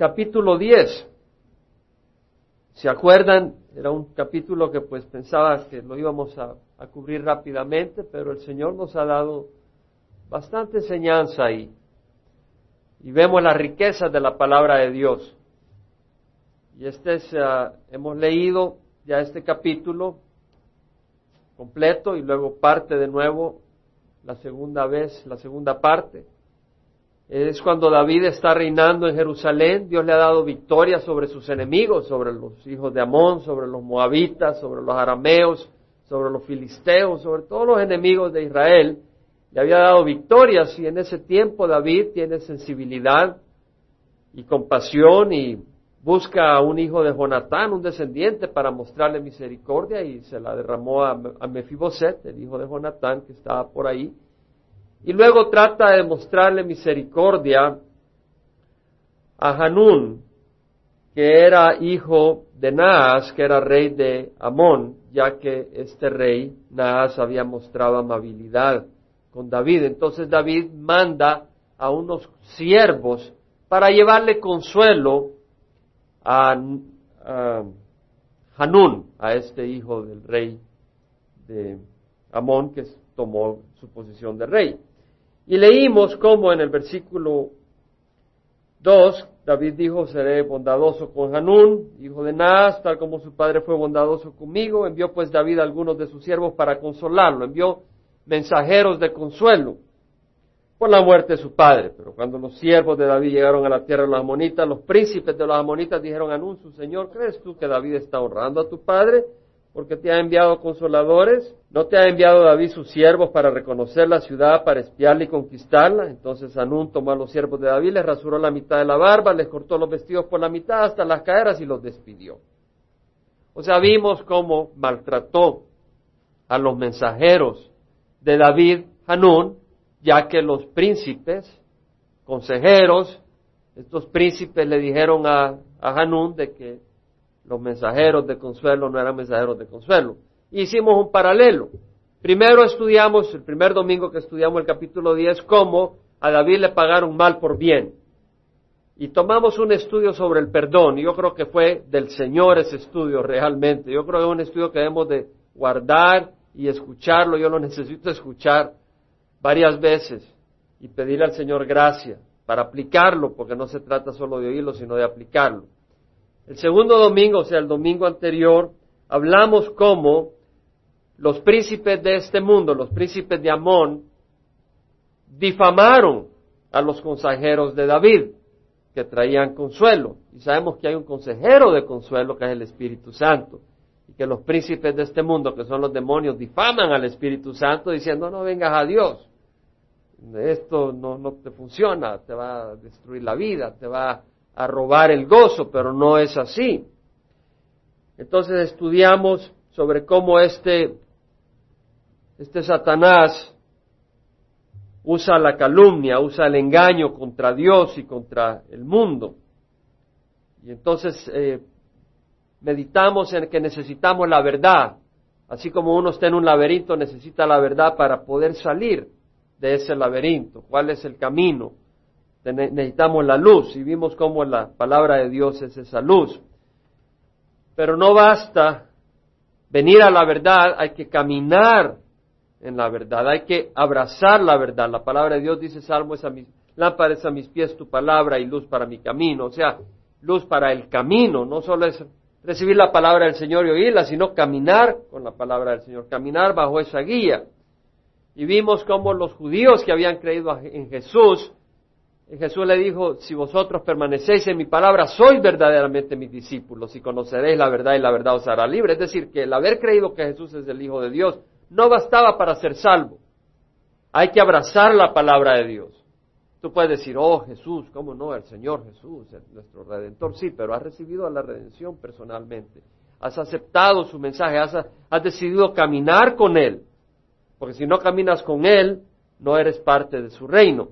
capítulo 10. ¿Se acuerdan? Era un capítulo que pues pensaba que lo íbamos a, cubrir rápidamente, pero el Señor nos ha dado bastante enseñanza ahí. Y vemos la riqueza de la palabra de Dios. Y este es, ah, hemos leído ya este capítulo completo y luego parte de nuevo la segunda vez, la segunda parte. Es cuando David está reinando en Jerusalén, Dios le ha dado victoria sobre sus enemigos, sobre los hijos de Amón, sobre los moabitas, sobre los arameos, sobre los filisteos, sobre todos los enemigos de Israel. Le había dado victorias y en ese tiempo David tiene sensibilidad y compasión y busca a un hijo de Jonatán, un descendiente, para mostrarle misericordia y se la derramó a, Mefiboset, el hijo de Jonatán, que estaba por ahí. Y luego trata de mostrarle misericordia a Hanún, que era hijo de Naas, que era rey de Amón, ya que este rey, Naas, había mostrado amabilidad con David. Entonces David manda a unos siervos para llevarle consuelo a, Hanún, a este hijo del rey de Amón que tomó su posición de rey. Y leímos cómo en el versículo 2, David dijo, seré bondadoso con Hanún, hijo de Naas, tal como su padre fue bondadoso conmigo. Envió pues David a algunos de sus siervos para consolarlo, envió mensajeros de consuelo por la muerte de su padre. Pero cuando los siervos de David llegaron a la tierra de los amonitas, los príncipes de los amonitas dijeron a su Señor, ¿crees tú que David está honrando a tu padre? Porque te ha enviado consoladores. ¿No te ha enviado David sus siervos para reconocer la ciudad, para espiarla y conquistarla? Entonces Anún tomó a los siervos de David, les rasuró la mitad de la barba, les cortó los vestidos por la mitad hasta las caderas y los despidió. O sea, vimos cómo maltrató a los mensajeros de David, Hanún, ya que los príncipes, consejeros, estos príncipes le dijeron a, a Hanún de que los mensajeros de consuelo no eran mensajeros de consuelo. Hicimos un paralelo. Primero estudiamos, el primer domingo que estudiamos el capítulo 10, cómo a David le pagaron mal por bien. Y tomamos un estudio sobre el perdón. Y yo creo que fue del Señor ese estudio realmente. Yo creo que es un estudio que debemos de guardar y escucharlo. Yo lo necesito escuchar varias veces y pedirle al Señor gracia para aplicarlo, porque no se trata solo de oírlo, sino de aplicarlo. El segundo domingo, o sea, el domingo anterior, hablamos cómo los príncipes de este mundo, los príncipes de Amón, difamaron a los consejeros de David, que traían consuelo. Y sabemos que hay un consejero de consuelo, que es el Espíritu Santo. Y que los príncipes de este mundo, que son los demonios, difaman al Espíritu Santo diciendo, no vengas a Dios esto no, no te funciona, te va a destruir la vida, te va a robar el gozo, pero no es así. Entonces estudiamos sobre cómo este, este Satanás usa la calumnia, usa el engaño contra Dios y contra el mundo. Y entonces eh, meditamos en que necesitamos la verdad. Así como uno está en un laberinto, necesita la verdad para poder salir de ese laberinto, cuál es el camino. Necesitamos la luz y vimos cómo la palabra de Dios es esa luz. Pero no basta venir a la verdad, hay que caminar en la verdad, hay que abrazar la verdad. La palabra de Dios dice, Salmo es a mis, lámpara a mis pies tu palabra y luz para mi camino. O sea, luz para el camino, no solo es recibir la palabra del Señor y oírla, sino caminar con la palabra del Señor, caminar bajo esa guía. Y vimos cómo los judíos que habían creído en Jesús, Jesús le dijo, si vosotros permanecéis en mi palabra, sois verdaderamente mis discípulos y conoceréis la verdad y la verdad os hará libre. Es decir, que el haber creído que Jesús es el Hijo de Dios no bastaba para ser salvo. Hay que abrazar la palabra de Dios. Tú puedes decir, oh Jesús, ¿cómo no? El Señor Jesús, nuestro Redentor. Sí, pero has recibido la redención personalmente. Has aceptado su mensaje, has decidido caminar con Él porque si no caminas con Él, no eres parte de su reino.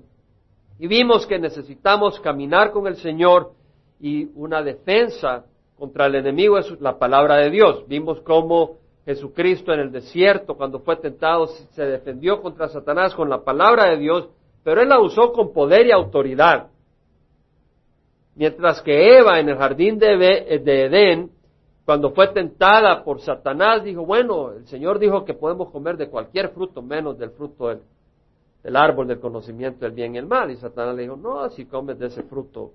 Y vimos que necesitamos caminar con el Señor y una defensa contra el enemigo es la palabra de Dios. Vimos cómo Jesucristo en el desierto, cuando fue tentado, se defendió contra Satanás con la palabra de Dios, pero Él la usó con poder y autoridad. Mientras que Eva en el jardín de, de Edén, cuando fue tentada por Satanás, dijo, bueno, el Señor dijo que podemos comer de cualquier fruto menos del fruto del, del árbol del conocimiento del bien y el mal. Y Satanás le dijo, no, si comes de ese fruto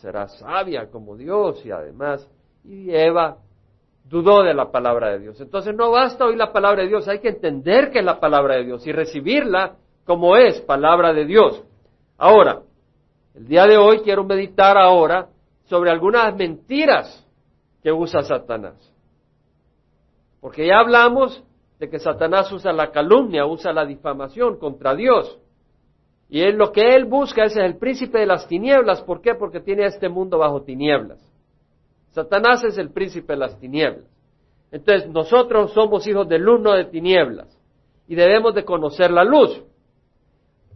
serás sabia como Dios y además. Y Eva dudó de la palabra de Dios. Entonces no basta oír la palabra de Dios, hay que entender que es la palabra de Dios y recibirla como es palabra de Dios. Ahora, el día de hoy quiero meditar ahora sobre algunas mentiras que usa Satanás. Porque ya hablamos de que Satanás usa la calumnia, usa la difamación contra Dios. Y él, lo que él busca es el príncipe de las tinieblas. ¿Por qué? Porque tiene este mundo bajo tinieblas. Satanás es el príncipe de las tinieblas. Entonces, nosotros somos hijos del uno de tinieblas y debemos de conocer la luz.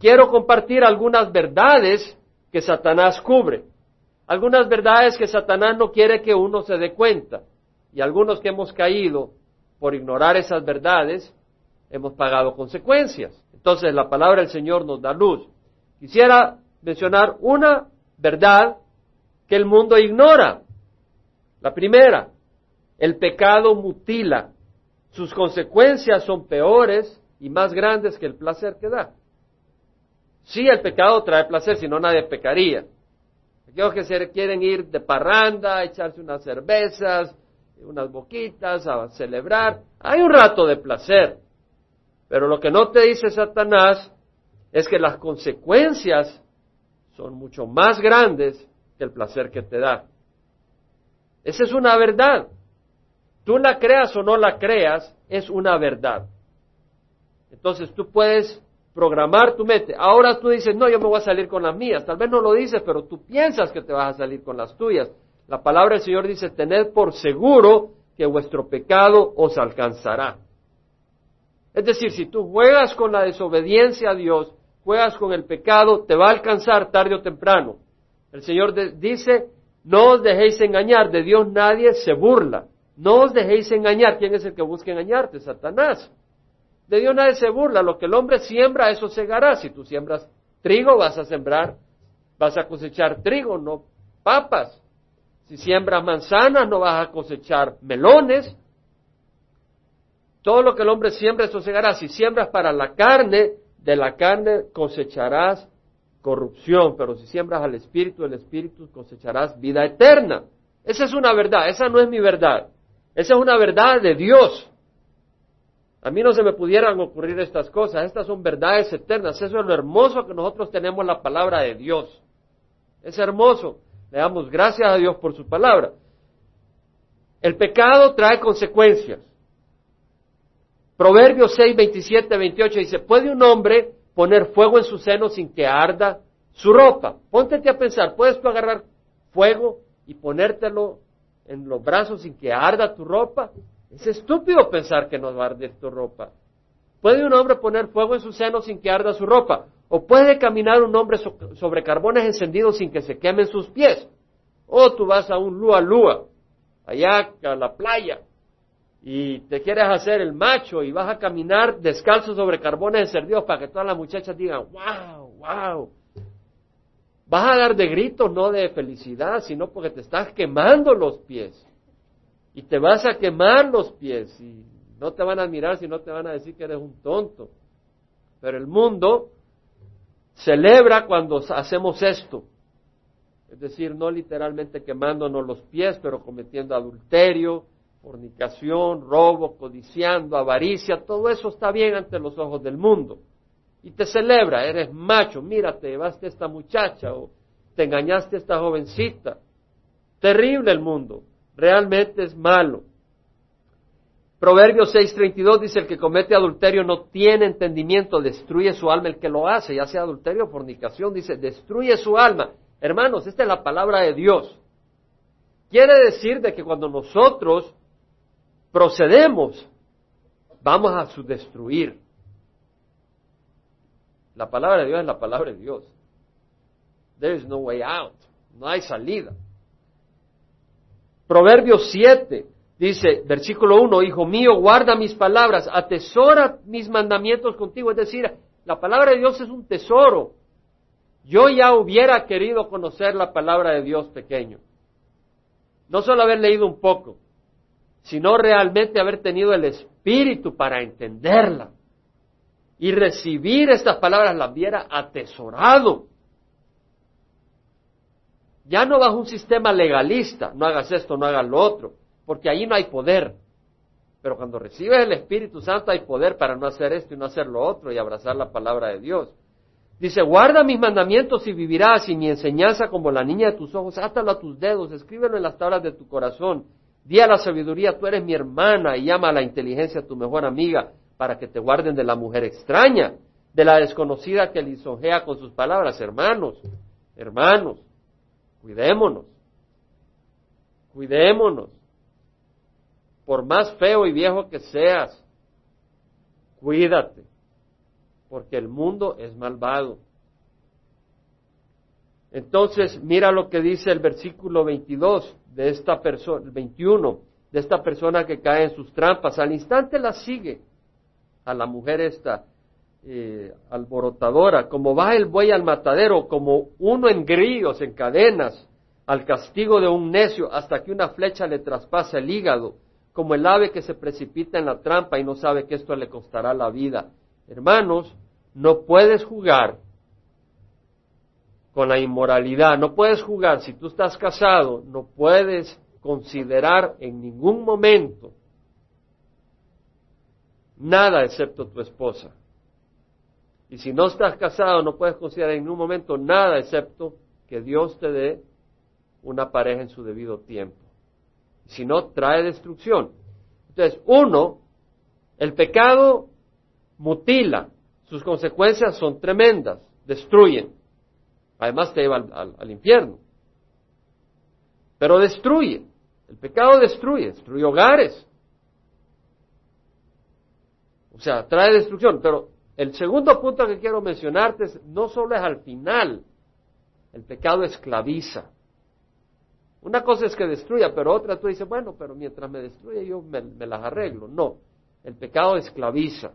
Quiero compartir algunas verdades que Satanás cubre. Algunas verdades que Satanás no quiere que uno se dé cuenta. Y algunos que hemos caído por ignorar esas verdades, hemos pagado consecuencias. Entonces la palabra del Señor nos da luz. Quisiera mencionar una verdad que el mundo ignora. La primera, el pecado mutila. Sus consecuencias son peores y más grandes que el placer que da. Sí, el pecado trae placer, si no nadie pecaría. Aquellos que se quieren ir de parranda, echarse unas cervezas, unas boquitas, a celebrar. Hay un rato de placer. Pero lo que no te dice Satanás es que las consecuencias son mucho más grandes que el placer que te da. Esa es una verdad. Tú la creas o no la creas, es una verdad. Entonces tú puedes programar tu mente. Ahora tú dices, no, yo me voy a salir con las mías. Tal vez no lo dices, pero tú piensas que te vas a salir con las tuyas. La palabra del Señor dice, tened por seguro que vuestro pecado os alcanzará. Es decir, si tú juegas con la desobediencia a Dios, juegas con el pecado, te va a alcanzar tarde o temprano. El Señor dice, no os dejéis engañar, de Dios nadie se burla. No os dejéis engañar. ¿Quién es el que busca engañarte? Satanás. De Dios nadie se burla. Lo que el hombre siembra, eso segará. Si tú siembras trigo, vas a sembrar, vas a cosechar trigo, no papas. Si siembras manzanas, no vas a cosechar melones. Todo lo que el hombre siembra, eso segará. Si siembras para la carne, de la carne cosecharás corrupción, pero si siembras al Espíritu, del Espíritu cosecharás vida eterna. Esa es una verdad, esa no es mi verdad. Esa es una verdad de Dios. A mí no se me pudieran ocurrir estas cosas, estas son verdades eternas. Eso es lo hermoso que nosotros tenemos la palabra de Dios. Es hermoso. Le damos gracias a Dios por su palabra. El pecado trae consecuencias. Proverbios 6, 27, 28 dice, ¿puede un hombre poner fuego en su seno sin que arda su ropa? Póntete a pensar, ¿puedes tú agarrar fuego y ponértelo en los brazos sin que arda tu ropa? Es estúpido pensar que no va tu ropa. ¿Puede un hombre poner fuego en su seno sin que arda su ropa? ¿O puede caminar un hombre sobre carbones encendidos sin que se quemen sus pies? O tú vas a un lua lua, allá a la playa, y te quieres hacer el macho y vas a caminar descalzo sobre carbones encendidos para que todas las muchachas digan, wow, wow. Vas a dar de gritos, no de felicidad, sino porque te estás quemando los pies. Y te vas a quemar los pies y no te van a admirar, sino te van a decir que eres un tonto. Pero el mundo celebra cuando hacemos esto. Es decir, no literalmente quemándonos los pies, pero cometiendo adulterio, fornicación, robo, codiciando, avaricia, todo eso está bien ante los ojos del mundo. Y te celebra, eres macho, mira, te llevaste esta muchacha o te engañaste a esta jovencita. Terrible el mundo, realmente es malo. Proverbios 6:32 dice, el que comete adulterio no tiene entendimiento, destruye su alma el que lo hace, ya sea adulterio o fornicación, dice, destruye su alma. Hermanos, esta es la palabra de Dios. Quiere decir de que cuando nosotros procedemos, vamos a su destruir. La palabra de Dios es la palabra de Dios. There is no way out. No hay salida. Proverbios 7 dice, versículo 1, Hijo mío, guarda mis palabras, atesora mis mandamientos contigo. Es decir, la palabra de Dios es un tesoro. Yo ya hubiera querido conocer la palabra de Dios pequeño. No solo haber leído un poco, sino realmente haber tenido el espíritu para entenderla. Y recibir estas palabras las hubiera atesorado. Ya no bajo un sistema legalista, no hagas esto, no hagas lo otro, porque ahí no hay poder. Pero cuando recibes el Espíritu Santo hay poder para no hacer esto y no hacer lo otro y abrazar la palabra de Dios. Dice, guarda mis mandamientos y vivirás, y mi enseñanza como la niña de tus ojos, átalo a tus dedos, escríbelo en las tablas de tu corazón. Di a la sabiduría, tú eres mi hermana, y llama a la inteligencia tu mejor amiga, para que te guarden de la mujer extraña, de la desconocida que lisonjea con sus palabras. Hermanos, hermanos, cuidémonos, cuidémonos por más feo y viejo que seas, cuídate, porque el mundo es malvado. Entonces, mira lo que dice el versículo 22 de esta persona, el 21, de esta persona que cae en sus trampas. Al instante la sigue a la mujer esta eh, alborotadora, como va el buey al matadero, como uno en grillos, en cadenas, al castigo de un necio, hasta que una flecha le traspasa el hígado como el ave que se precipita en la trampa y no sabe que esto le costará la vida. Hermanos, no puedes jugar con la inmoralidad, no puedes jugar, si tú estás casado, no puedes considerar en ningún momento nada excepto tu esposa. Y si no estás casado, no puedes considerar en ningún momento nada excepto que Dios te dé una pareja en su debido tiempo si no trae destrucción. Entonces, uno, el pecado mutila, sus consecuencias son tremendas, destruyen, además te lleva al, infierno. Pero destruye, el pecado destruye, destruye hogares. O sea, trae destrucción. Pero el segundo punto que quiero mencionarte es, no solo es al final, el pecado esclaviza. Una cosa es que destruya, pero otra tú dices, bueno, pero mientras me destruye yo me, las arreglo. No, el pecado esclaviza.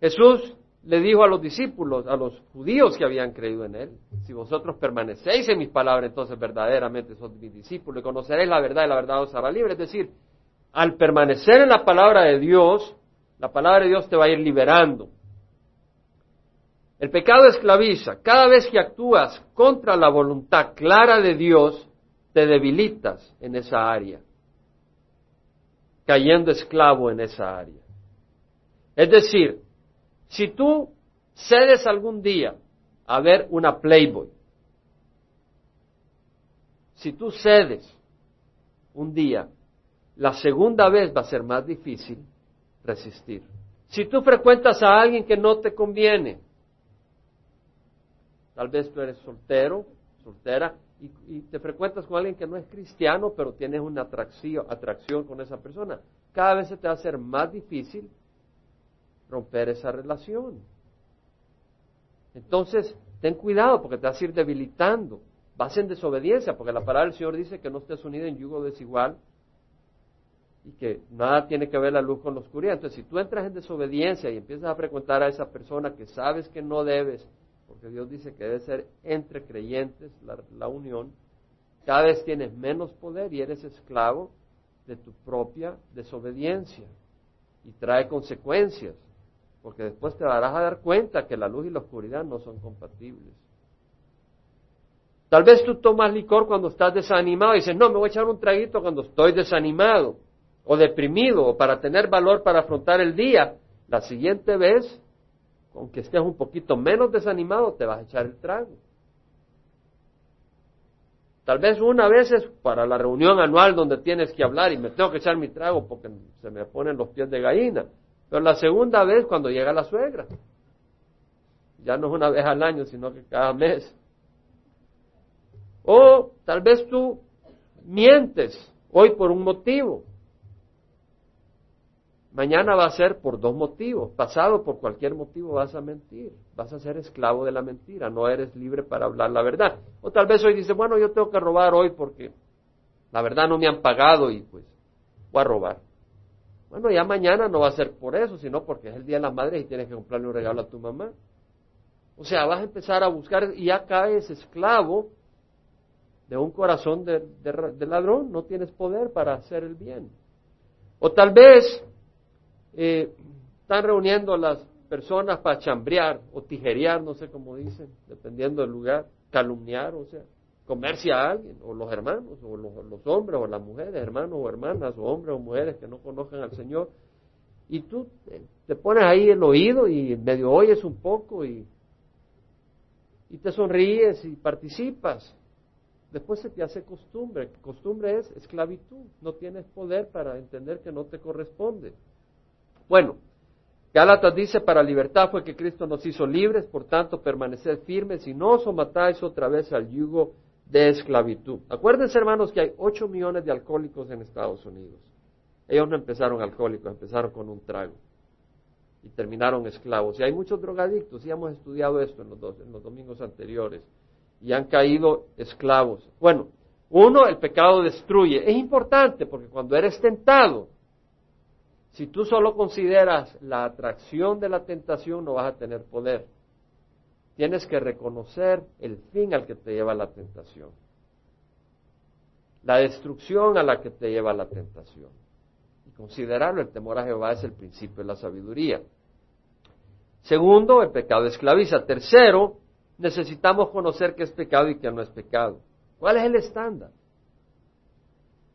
Jesús le dijo a los discípulos, a los judíos que habían creído en él, si vosotros permanecéis en mis palabras, entonces verdaderamente sois mis discípulos y conoceréis la verdad y la verdad os hará libre. Es decir, al permanecer en la palabra de Dios, la palabra de Dios te va a ir liberando. El pecado esclaviza. Cada vez que actúas contra la voluntad clara de Dios, te debilitas en esa área, cayendo esclavo en esa área. Es decir, si tú cedes algún día a ver una Playboy, si tú cedes un día, la segunda vez va a ser más difícil resistir. Si tú frecuentas a alguien que no te conviene, Tal vez tú eres soltero, soltera, y, te frecuentas con alguien que no es cristiano, pero tienes una atracción, atracción con esa persona. Cada vez se te va a hacer más difícil romper esa relación. Entonces, ten cuidado porque te vas a ir debilitando. Vas en desobediencia, porque la palabra del Señor dice que no estés unido en yugo desigual y que nada tiene que ver la luz con la oscuridad. Entonces, si tú entras en desobediencia y empiezas a frecuentar a esa persona que sabes que no debes, porque Dios dice que debe ser entre creyentes la, unión, cada vez tienes menos poder y eres esclavo de tu propia desobediencia y trae consecuencias, porque después te darás a dar cuenta que la luz y la oscuridad no son compatibles. Tal vez tú tomas licor cuando estás desanimado y dices, no, me voy a echar un traguito cuando estoy desanimado o deprimido o para tener valor para afrontar el día. La siguiente vez aunque estés un poquito menos desanimado, te vas a echar el trago. Tal vez una vez es para la reunión anual donde tienes que hablar y me tengo que echar mi trago porque se me ponen los pies de gallina. Pero la segunda vez cuando llega la suegra. Ya no es una vez al año, sino que cada mes. O tal vez tú mientes hoy por un motivo. Mañana va a ser por dos motivos. Pasado por cualquier motivo vas a mentir. Vas a ser esclavo de la mentira. No eres libre para hablar la verdad. O tal vez hoy dice, bueno, yo tengo que robar hoy porque la verdad no me han pagado y pues voy a robar. Bueno, ya mañana no va a ser por eso, sino porque es el Día de la Madre y tienes que comprarle un regalo a tu mamá. O sea, vas a empezar a buscar y ya caes esclavo de un corazón de, ladrón, no tienes poder para hacer el bien. O tal vez eh, están reuniendo a las personas para chambrear o tijerear, no sé cómo dicen, dependiendo del lugar, calumniar, o sea, comerse a alguien, o los hermanos, o los, hombres, o las mujeres, hermanos o hermanas, o hombres o mujeres que no conozcan al Señor. Y tú te pones ahí el oído y medio oyes un poco y, y te sonríes y participas. Después se te hace costumbre. Costumbre es esclavitud. No tienes poder para entender que no te corresponde. Bueno, Gálatas dice, para libertad fue que Cristo nos hizo libres, por tanto, permaneced firmes y no os matáis otra vez al yugo de esclavitud. Acuérdense, hermanos, que hay 8 millones de alcohólicos en Estados Unidos. Ellos no empezaron alcohólicos, empezaron con un trago y terminaron esclavos. Y hay muchos drogadictos, y hemos estudiado esto en los, en los domingos anteriores, y han caído esclavos. Bueno, uno, el pecado destruye. Es importante porque cuando eres tentado, si tú solo consideras la atracción de la tentación, no vas a tener poder. Tienes que reconocer el fin al que te lleva la tentación. La destrucción a la que te lleva la tentación. Y considerarlo, el temor a Jehová es el principio de la sabiduría. Segundo, el pecado esclaviza. Tercero, necesitamos conocer qué es pecado y qué no es pecado. ¿Cuál es el estándar?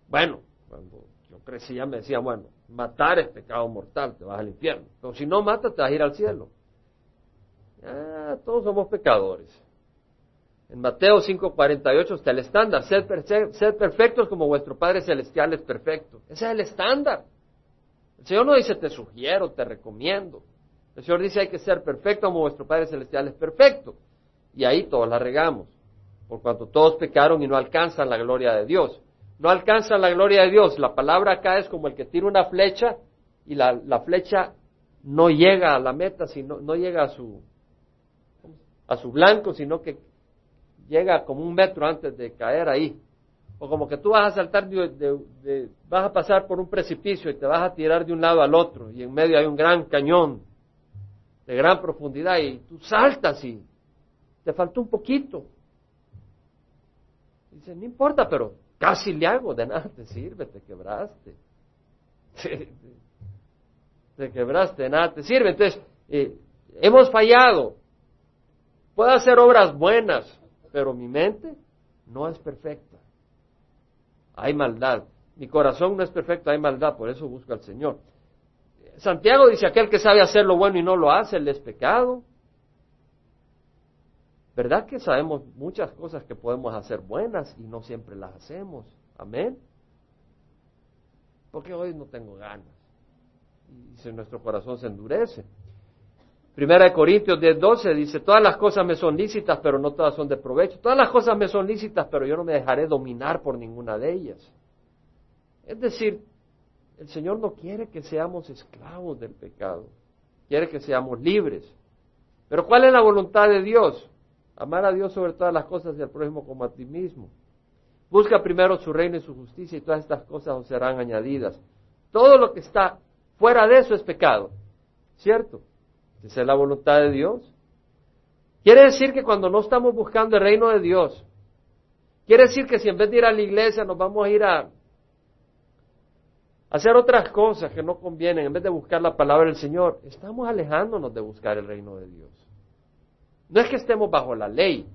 Bueno, cuando yo crecía me decían, bueno, matar es pecado mortal, te vas al infierno. Pero si no matas, te vas a ir al cielo. Ah, todos somos pecadores. En Mateo 5:48 está el estándar, sed, sed, perfectos como vuestro Padre Celestial es perfecto. Ese es el estándar. El Señor no dice te sugiero, te recomiendo. El Señor dice hay que ser perfecto como vuestro Padre Celestial es perfecto. Y ahí todos la regamos, por cuanto todos pecaron y no alcanzan la gloria de Dios no alcanza la gloria de Dios. La palabra acá es como el que tira una flecha y la, flecha no llega a la meta, sino no llega a su a su blanco, sino que llega como un metro antes de caer ahí. O como que tú vas a saltar, vas a pasar por un precipicio y te vas a tirar de un lado al otro y en medio hay un gran cañón de gran profundidad y tú saltas y te faltó un poquito. Dice, no importa, pero Casi le hago, de nada te sirve, te quebraste. Te, quebraste, de nada te sirve. Entonces, eh, hemos fallado. Puedo hacer obras buenas, pero mi mente no es perfecta. Hay maldad. Mi corazón no es perfecto, hay maldad, por eso busco al Señor. Santiago dice, aquel que sabe hacer lo bueno y no lo hace, le es pecado. ¿Verdad que sabemos muchas cosas que podemos hacer buenas y no siempre las hacemos? Amén. Porque hoy no tengo ganas. Y si nuestro corazón se endurece. Primera de Corintios 10:12 dice, todas las cosas me son lícitas, pero no todas son de provecho. Todas las cosas me son lícitas, pero yo no me dejaré dominar por ninguna de ellas. Es decir, el Señor no quiere que seamos esclavos del pecado, quiere que seamos libres. Pero ¿cuál es la voluntad de Dios? Amar a Dios sobre todas las cosas y al prójimo como a ti mismo. Busca primero su reino y su justicia y todas estas cosas os serán añadidas. Todo lo que está fuera de eso es pecado. ¿Cierto? Esa es la voluntad de Dios. Quiere decir que cuando no estamos buscando el reino de Dios, quiere decir que si en vez de ir a la iglesia nos vamos a ir a hacer otras cosas que no convienen, en vez de buscar la palabra del Señor, estamos alejándonos de buscar el reino de Dios. No es que estemos bajo la ley,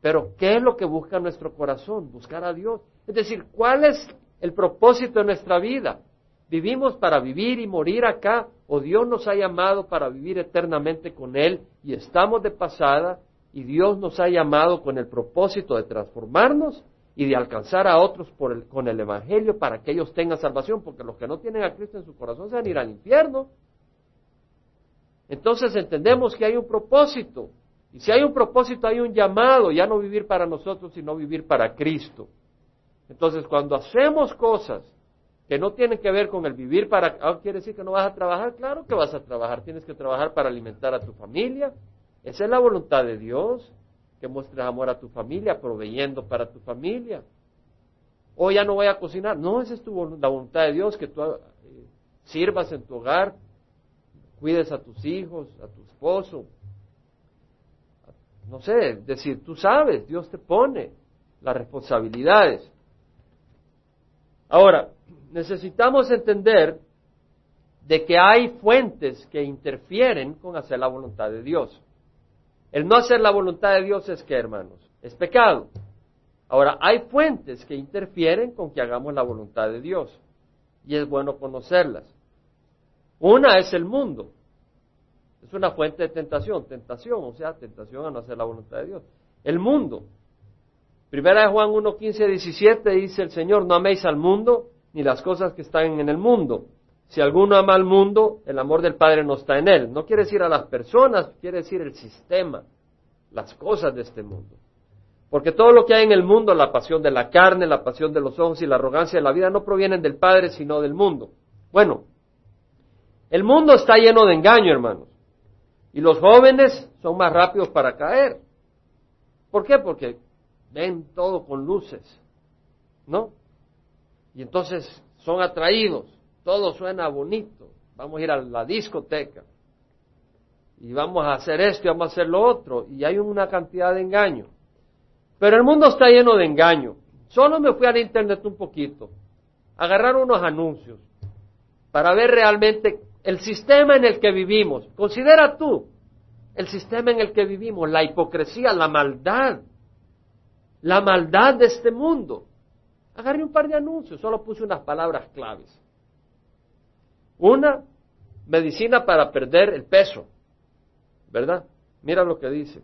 pero ¿qué es lo que busca nuestro corazón? Buscar a Dios. Es decir, ¿cuál es el propósito de nuestra vida? ¿Vivimos para vivir y morir acá o Dios nos ha llamado para vivir eternamente con Él y estamos de pasada y Dios nos ha llamado con el propósito de transformarnos y de alcanzar a otros con el Evangelio para que ellos tengan salvación? Porque los que no tienen a Cristo en su corazón se van a ir al infierno. Entonces entendemos que hay un propósito. Y si hay un propósito, hay un llamado, ya no vivir para nosotros, sino vivir para Cristo. Entonces, cuando hacemos cosas que no tienen que ver con el vivir para... Ah, ¿Quiere decir que no vas a trabajar? Claro que vas a trabajar. Tienes que trabajar para alimentar a tu familia. Esa es la voluntad de Dios, que muestres amor a tu familia, proveyendo para tu familia. O ya no voy a cocinar. No, esa es tu, la voluntad de Dios, que tú eh, sirvas en tu hogar, cuides a tus hijos, a tu esposo. no sé, decir, tú sabes, Dios te pone las responsabilidades. Ahora, necesitamos entender de que hay fuentes que interfieren con hacer la voluntad de Dios. El no hacer la voluntad de Dios es que, hermanos, es pecado. Ahora, hay fuentes que interfieren con que hagamos la voluntad de Dios y es bueno conocerlas. Una es el mundo. Es una fuente de tentación, tentación, o sea, tentación a no hacer la voluntad de Dios. El mundo. Primera de Juan 1, 15, 17 dice el Señor, no améis al mundo ni las cosas que están en el mundo. Si alguno ama al mundo, el amor del Padre no está en él. No quiere decir a las personas, quiere decir el sistema, las cosas de este mundo. Porque todo lo que hay en el mundo, la pasión de la carne, la pasión de los ojos y la arrogancia de la vida, no provienen del Padre, sino del mundo. Bueno, el mundo está lleno de engaño, hermanos. Y los jóvenes son más rápidos para caer. ¿Por qué? Porque ven todo con luces, ¿no? Y entonces son atraídos todo suena bonito, vamos a ir a la discoteca y vamos a hacer esto y vamos a hacer lo otro, y hay una cantidad de engaño. Pero el mundo está lleno de engaño. Solo me fui al internet un poquito, agarrar unos anuncios para ver realmente el sistema en el que vivimos. Considera tú el sistema en el que vivimos, la hipocresía, la maldad, la maldad de este mundo. Agarré un par de anuncios, solo puse unas palabras claves. Una, medicina para perder el peso, ¿verdad? Mira lo que dice.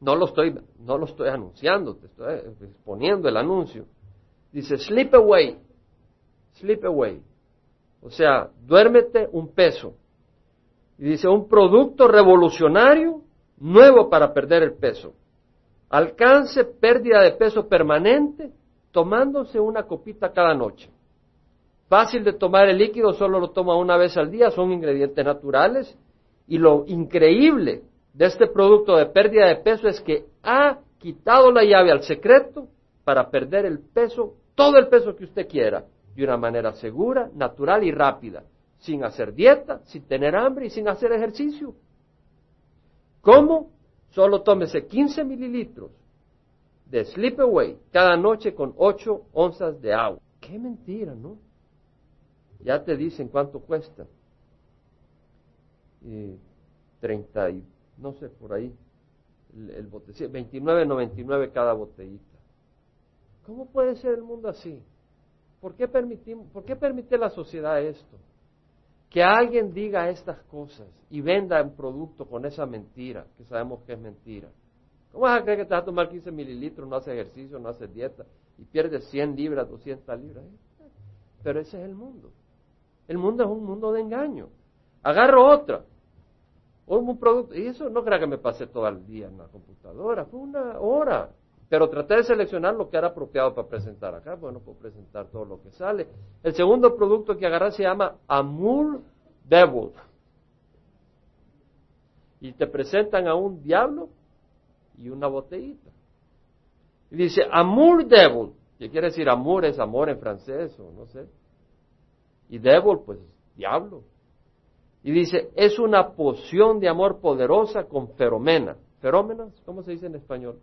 No lo estoy, no lo estoy anunciando, te estoy exponiendo el anuncio. Dice, sleep away, sleep away. O sea, duérmete un peso. Y dice, un producto revolucionario nuevo para perder el peso. Alcance pérdida de peso permanente tomándose una copita cada noche. Fácil de tomar el líquido, solo lo toma una vez al día, son ingredientes naturales. Y lo increíble de este producto de pérdida de peso es que ha quitado la llave al secreto para perder el peso, todo el peso que usted quiera, de una manera segura, natural y rápida, sin hacer dieta, sin tener hambre y sin hacer ejercicio. ¿Cómo? Solo tómese 15 mililitros de Sleep Away cada noche con 8 onzas de agua. Qué mentira, ¿no? ya te dicen cuánto cuesta. Y 30 y no sé por ahí el, el botecito, 29.99 cada botellita. ¿Cómo puede ser el mundo así? ¿Por qué, permitimos, ¿Por qué permite la sociedad esto? Que alguien diga estas cosas y venda un producto con esa mentira, que sabemos que es mentira. ¿Cómo vas a creer que te vas a tomar 15 mililitros, no haces ejercicio, no haces dieta y pierdes 100 libras, 200 libras? Pero ese es el mundo. El mundo es un mundo de engaño. Agarro otra. Un producto. Y eso no creo que me pase todo el día en la computadora. Fue una hora. Pero traté de seleccionar lo que era apropiado para presentar acá. Bueno, puedo presentar todo lo que sale. El segundo producto que agarré se llama Amur Devil. Y te presentan a un diablo y una botellita. Y dice Amur Devil. ¿Qué quiere decir amor? Es amor en francés o no sé. Y devil, pues diablo. Y dice, es una poción de amor poderosa con feromena. ¿Ferómenas? ¿Cómo se dice en español?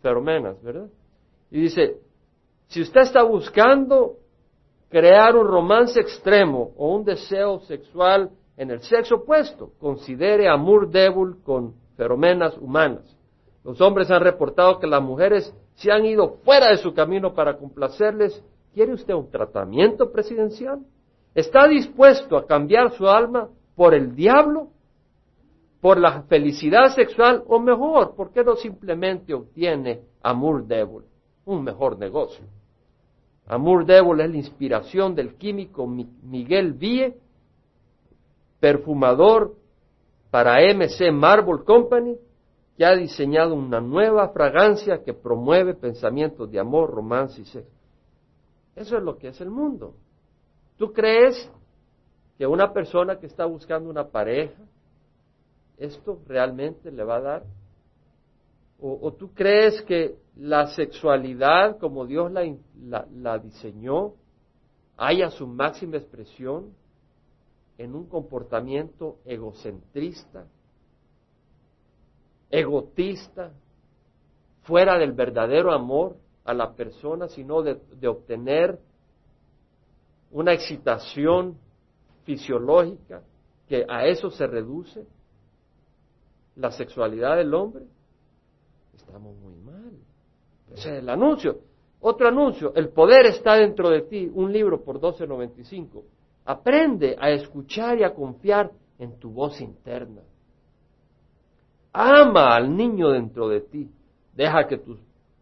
Feromenas, ¿verdad? Y dice, si usted está buscando crear un romance extremo o un deseo sexual en el sexo opuesto, considere amor débil con feromenas humanas. Los hombres han reportado que las mujeres se han ido fuera de su camino para complacerles ¿Quiere usted un tratamiento presidencial? ¿Está dispuesto a cambiar su alma por el diablo? ¿Por la felicidad sexual? O mejor, ¿por qué no simplemente obtiene Amur Devil? Un mejor negocio. Amur Devil es la inspiración del químico Miguel Vie, perfumador para MC Marble Company, que ha diseñado una nueva fragancia que promueve pensamientos de amor, romance y sexo. Eso es lo que es el mundo. ¿Tú crees que una persona que está buscando una pareja, esto realmente le va a dar? ¿O, tú crees que la sexualidad, como Dios la, diseñó, haya su máxima expresión en un comportamiento egocentrista, egotista, fuera del verdadero amor a la persona, sino de obtener una excitación fisiológica que a eso se reduce la sexualidad del hombre, estamos muy mal. Ese es el anuncio. Otro anuncio, el poder está dentro de ti, un libro por 12.95. Aprende a escuchar y a confiar en tu voz interna. Ama al niño dentro de ti. Deja que tus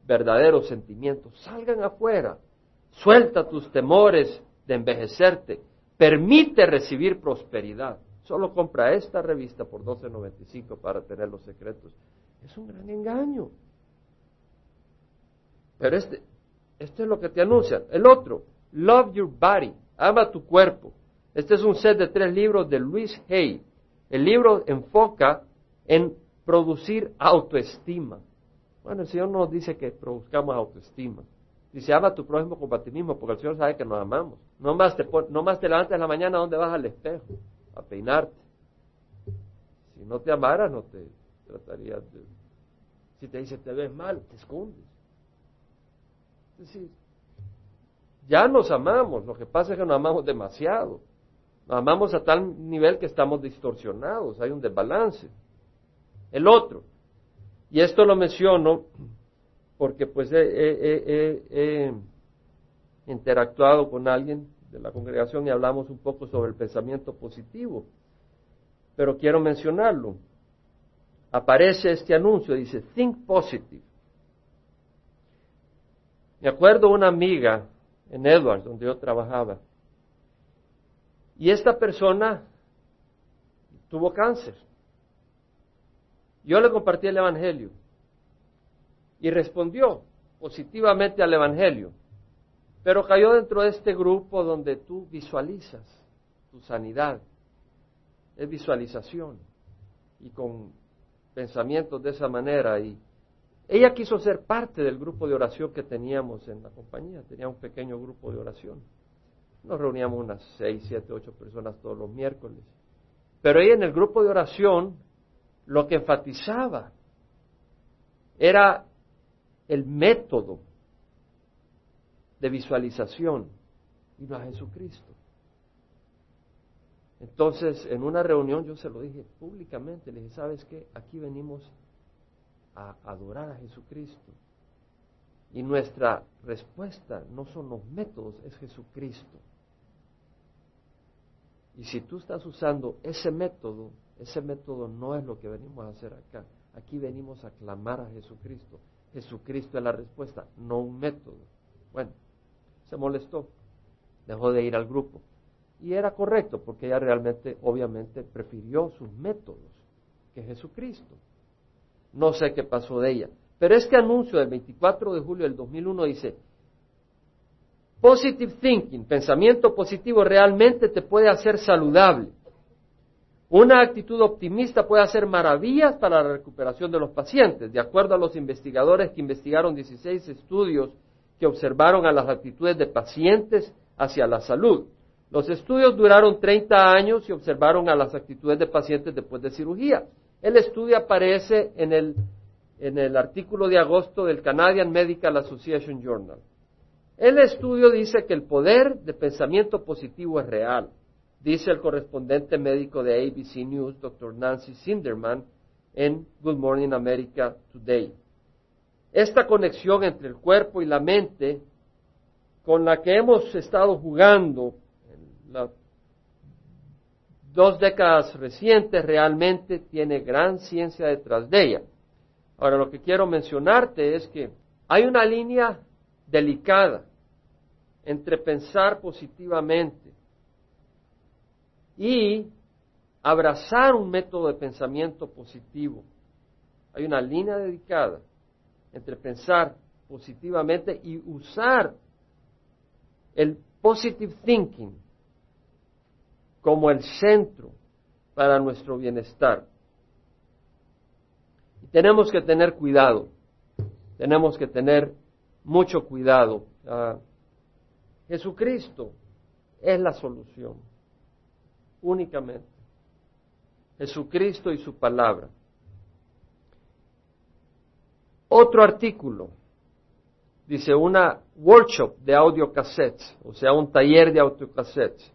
verdaderos sentimientos salgan afuera. Suelta tus temores de envejecerte. Permite recibir prosperidad. Solo compra esta revista por 12.95 para tener los secretos. Es un gran engaño. Pero este, esto es lo que te anuncian. El otro, Love Your Body, ama tu cuerpo. Este es un set de tres libros de Luis Hay. El libro enfoca en producir autoestima. Bueno, el Señor nos dice que produzcamos autoestima. Dice, ama tu prójimo con mismo, porque el Señor sabe que nos amamos. No más te, no más te levantas en la mañana donde vas al espejo, a peinarte. Si no te amara, no te tratarías de... Si te dice, te ves mal, te escondes. Es decir, ya nos amamos, lo que pasa es que nos amamos demasiado. Nos amamos a tal nivel que estamos distorsionados, hay un desbalance. El otro, y esto lo menciono porque pues he, interactuado con alguien de la congregación y hablamos un poco sobre el pensamiento positivo, pero quiero mencionarlo. Aparece este anuncio, dice, Think Positive. Me acuerdo una amiga en Edwards, donde yo trabajaba, y esta persona tuvo cáncer. Yo le compartí el Evangelio y respondió positivamente al Evangelio, pero cayó dentro de este grupo donde tú visualizas tu sanidad. Es visualización y con pensamientos de esa manera. Y ella quiso ser parte del grupo de oración que teníamos en la compañía, tenía un pequeño grupo de oración. Nos reuníamos unas seis, siete, ocho personas todos los miércoles. Pero ella en el grupo de oración lo que enfatizaba era el método de visualización y no a Jesucristo. Entonces, en una reunión yo se lo dije públicamente, le dije, ¿sabes qué? Aquí venimos a adorar a Jesucristo. Y nuestra respuesta no son los métodos, es Jesucristo. Y si tú estás usando ese método, ese método no es lo que venimos a hacer acá. Aquí venimos a clamar a Jesucristo. Jesucristo es la respuesta, no un método. Bueno, se molestó, dejó de ir al grupo. Y era correcto, porque ella realmente, obviamente, prefirió sus métodos que Jesucristo. No sé qué pasó de ella. Pero este anuncio del 24 de julio del 2001 dice, Positive thinking, pensamiento positivo, realmente te puede hacer saludable. Una actitud optimista puede hacer maravillas para la recuperación de los pacientes. De acuerdo a los investigadores que investigaron 16 estudios observaron a las actitudes de pacientes hacia la salud. Los estudios duraron 30 años y observaron a las actitudes de pacientes después de cirugía. El estudio aparece en el, en el artículo de agosto del Canadian Medical Association Journal. El estudio dice que el poder de pensamiento positivo es real, dice el correspondiente médico de ABC News, Dr. Nancy Sinderman, en Good Morning America Today. Esta conexión entre el cuerpo y la mente, con la que hemos estado jugando en las dos décadas recientes, realmente tiene gran ciencia detrás de ella. Ahora, lo que quiero mencionarte es que hay una línea delicada entre pensar positivamente y abrazar un método de pensamiento positivo. Hay una línea dedicada entre pensar positivamente y usar el positive thinking como el centro para nuestro bienestar. Tenemos que tener cuidado, tenemos que tener mucho cuidado. Ah, Jesucristo es la solución, únicamente. Jesucristo y su palabra. Otro artículo, dice una workshop de audiocassettes, o sea, un taller de audiocassettes.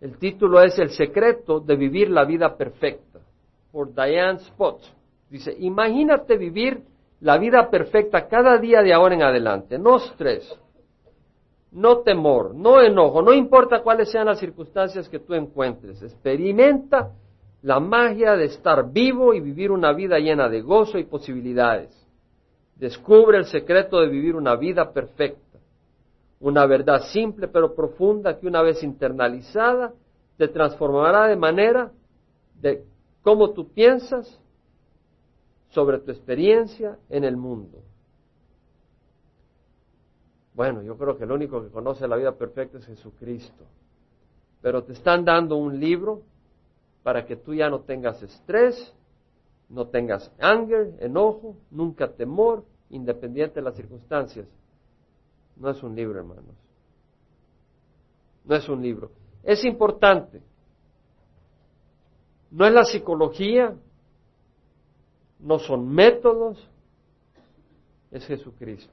El título es El secreto de vivir la vida perfecta, por Diane Spot. Dice, imagínate vivir la vida perfecta cada día de ahora en adelante, no estrés, no temor, no enojo, no importa cuáles sean las circunstancias que tú encuentres, experimenta la magia de estar vivo y vivir una vida llena de gozo y posibilidades. Descubre el secreto de vivir una vida perfecta, una verdad simple pero profunda que una vez internalizada te transformará de manera de cómo tú piensas sobre tu experiencia en el mundo. Bueno, yo creo que el único que conoce la vida perfecta es Jesucristo. Pero te están dando un libro para que tú ya no tengas estrés, no tengas anger, enojo, nunca temor, independiente de las circunstancias. No es un libro, hermanos. No es un libro. Es importante. No es la psicología, no son métodos, es Jesucristo.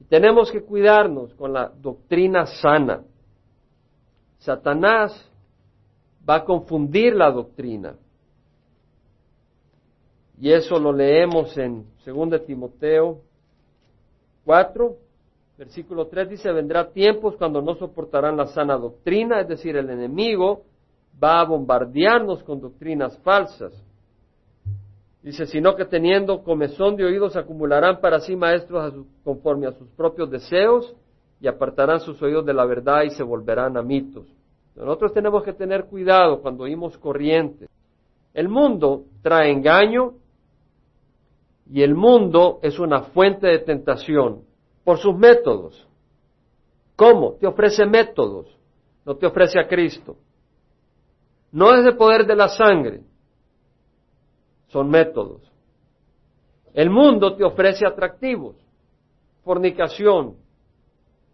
Y tenemos que cuidarnos con la doctrina sana. Satanás va a confundir la doctrina. Y eso lo leemos en 2 Timoteo 4, versículo 3 dice, vendrá tiempos cuando no soportarán la sana doctrina, es decir, el enemigo va a bombardearnos con doctrinas falsas. Dice, sino que teniendo comezón de oídos acumularán para sí maestros conforme a sus propios deseos y apartarán sus oídos de la verdad y se volverán a mitos. Nosotros tenemos que tener cuidado cuando oímos corrientes. El mundo trae engaño, y el mundo es una fuente de tentación por sus métodos. ¿Cómo? Te ofrece métodos, no te ofrece a Cristo. No es el poder de la sangre, son métodos. El mundo te ofrece atractivos, fornicación,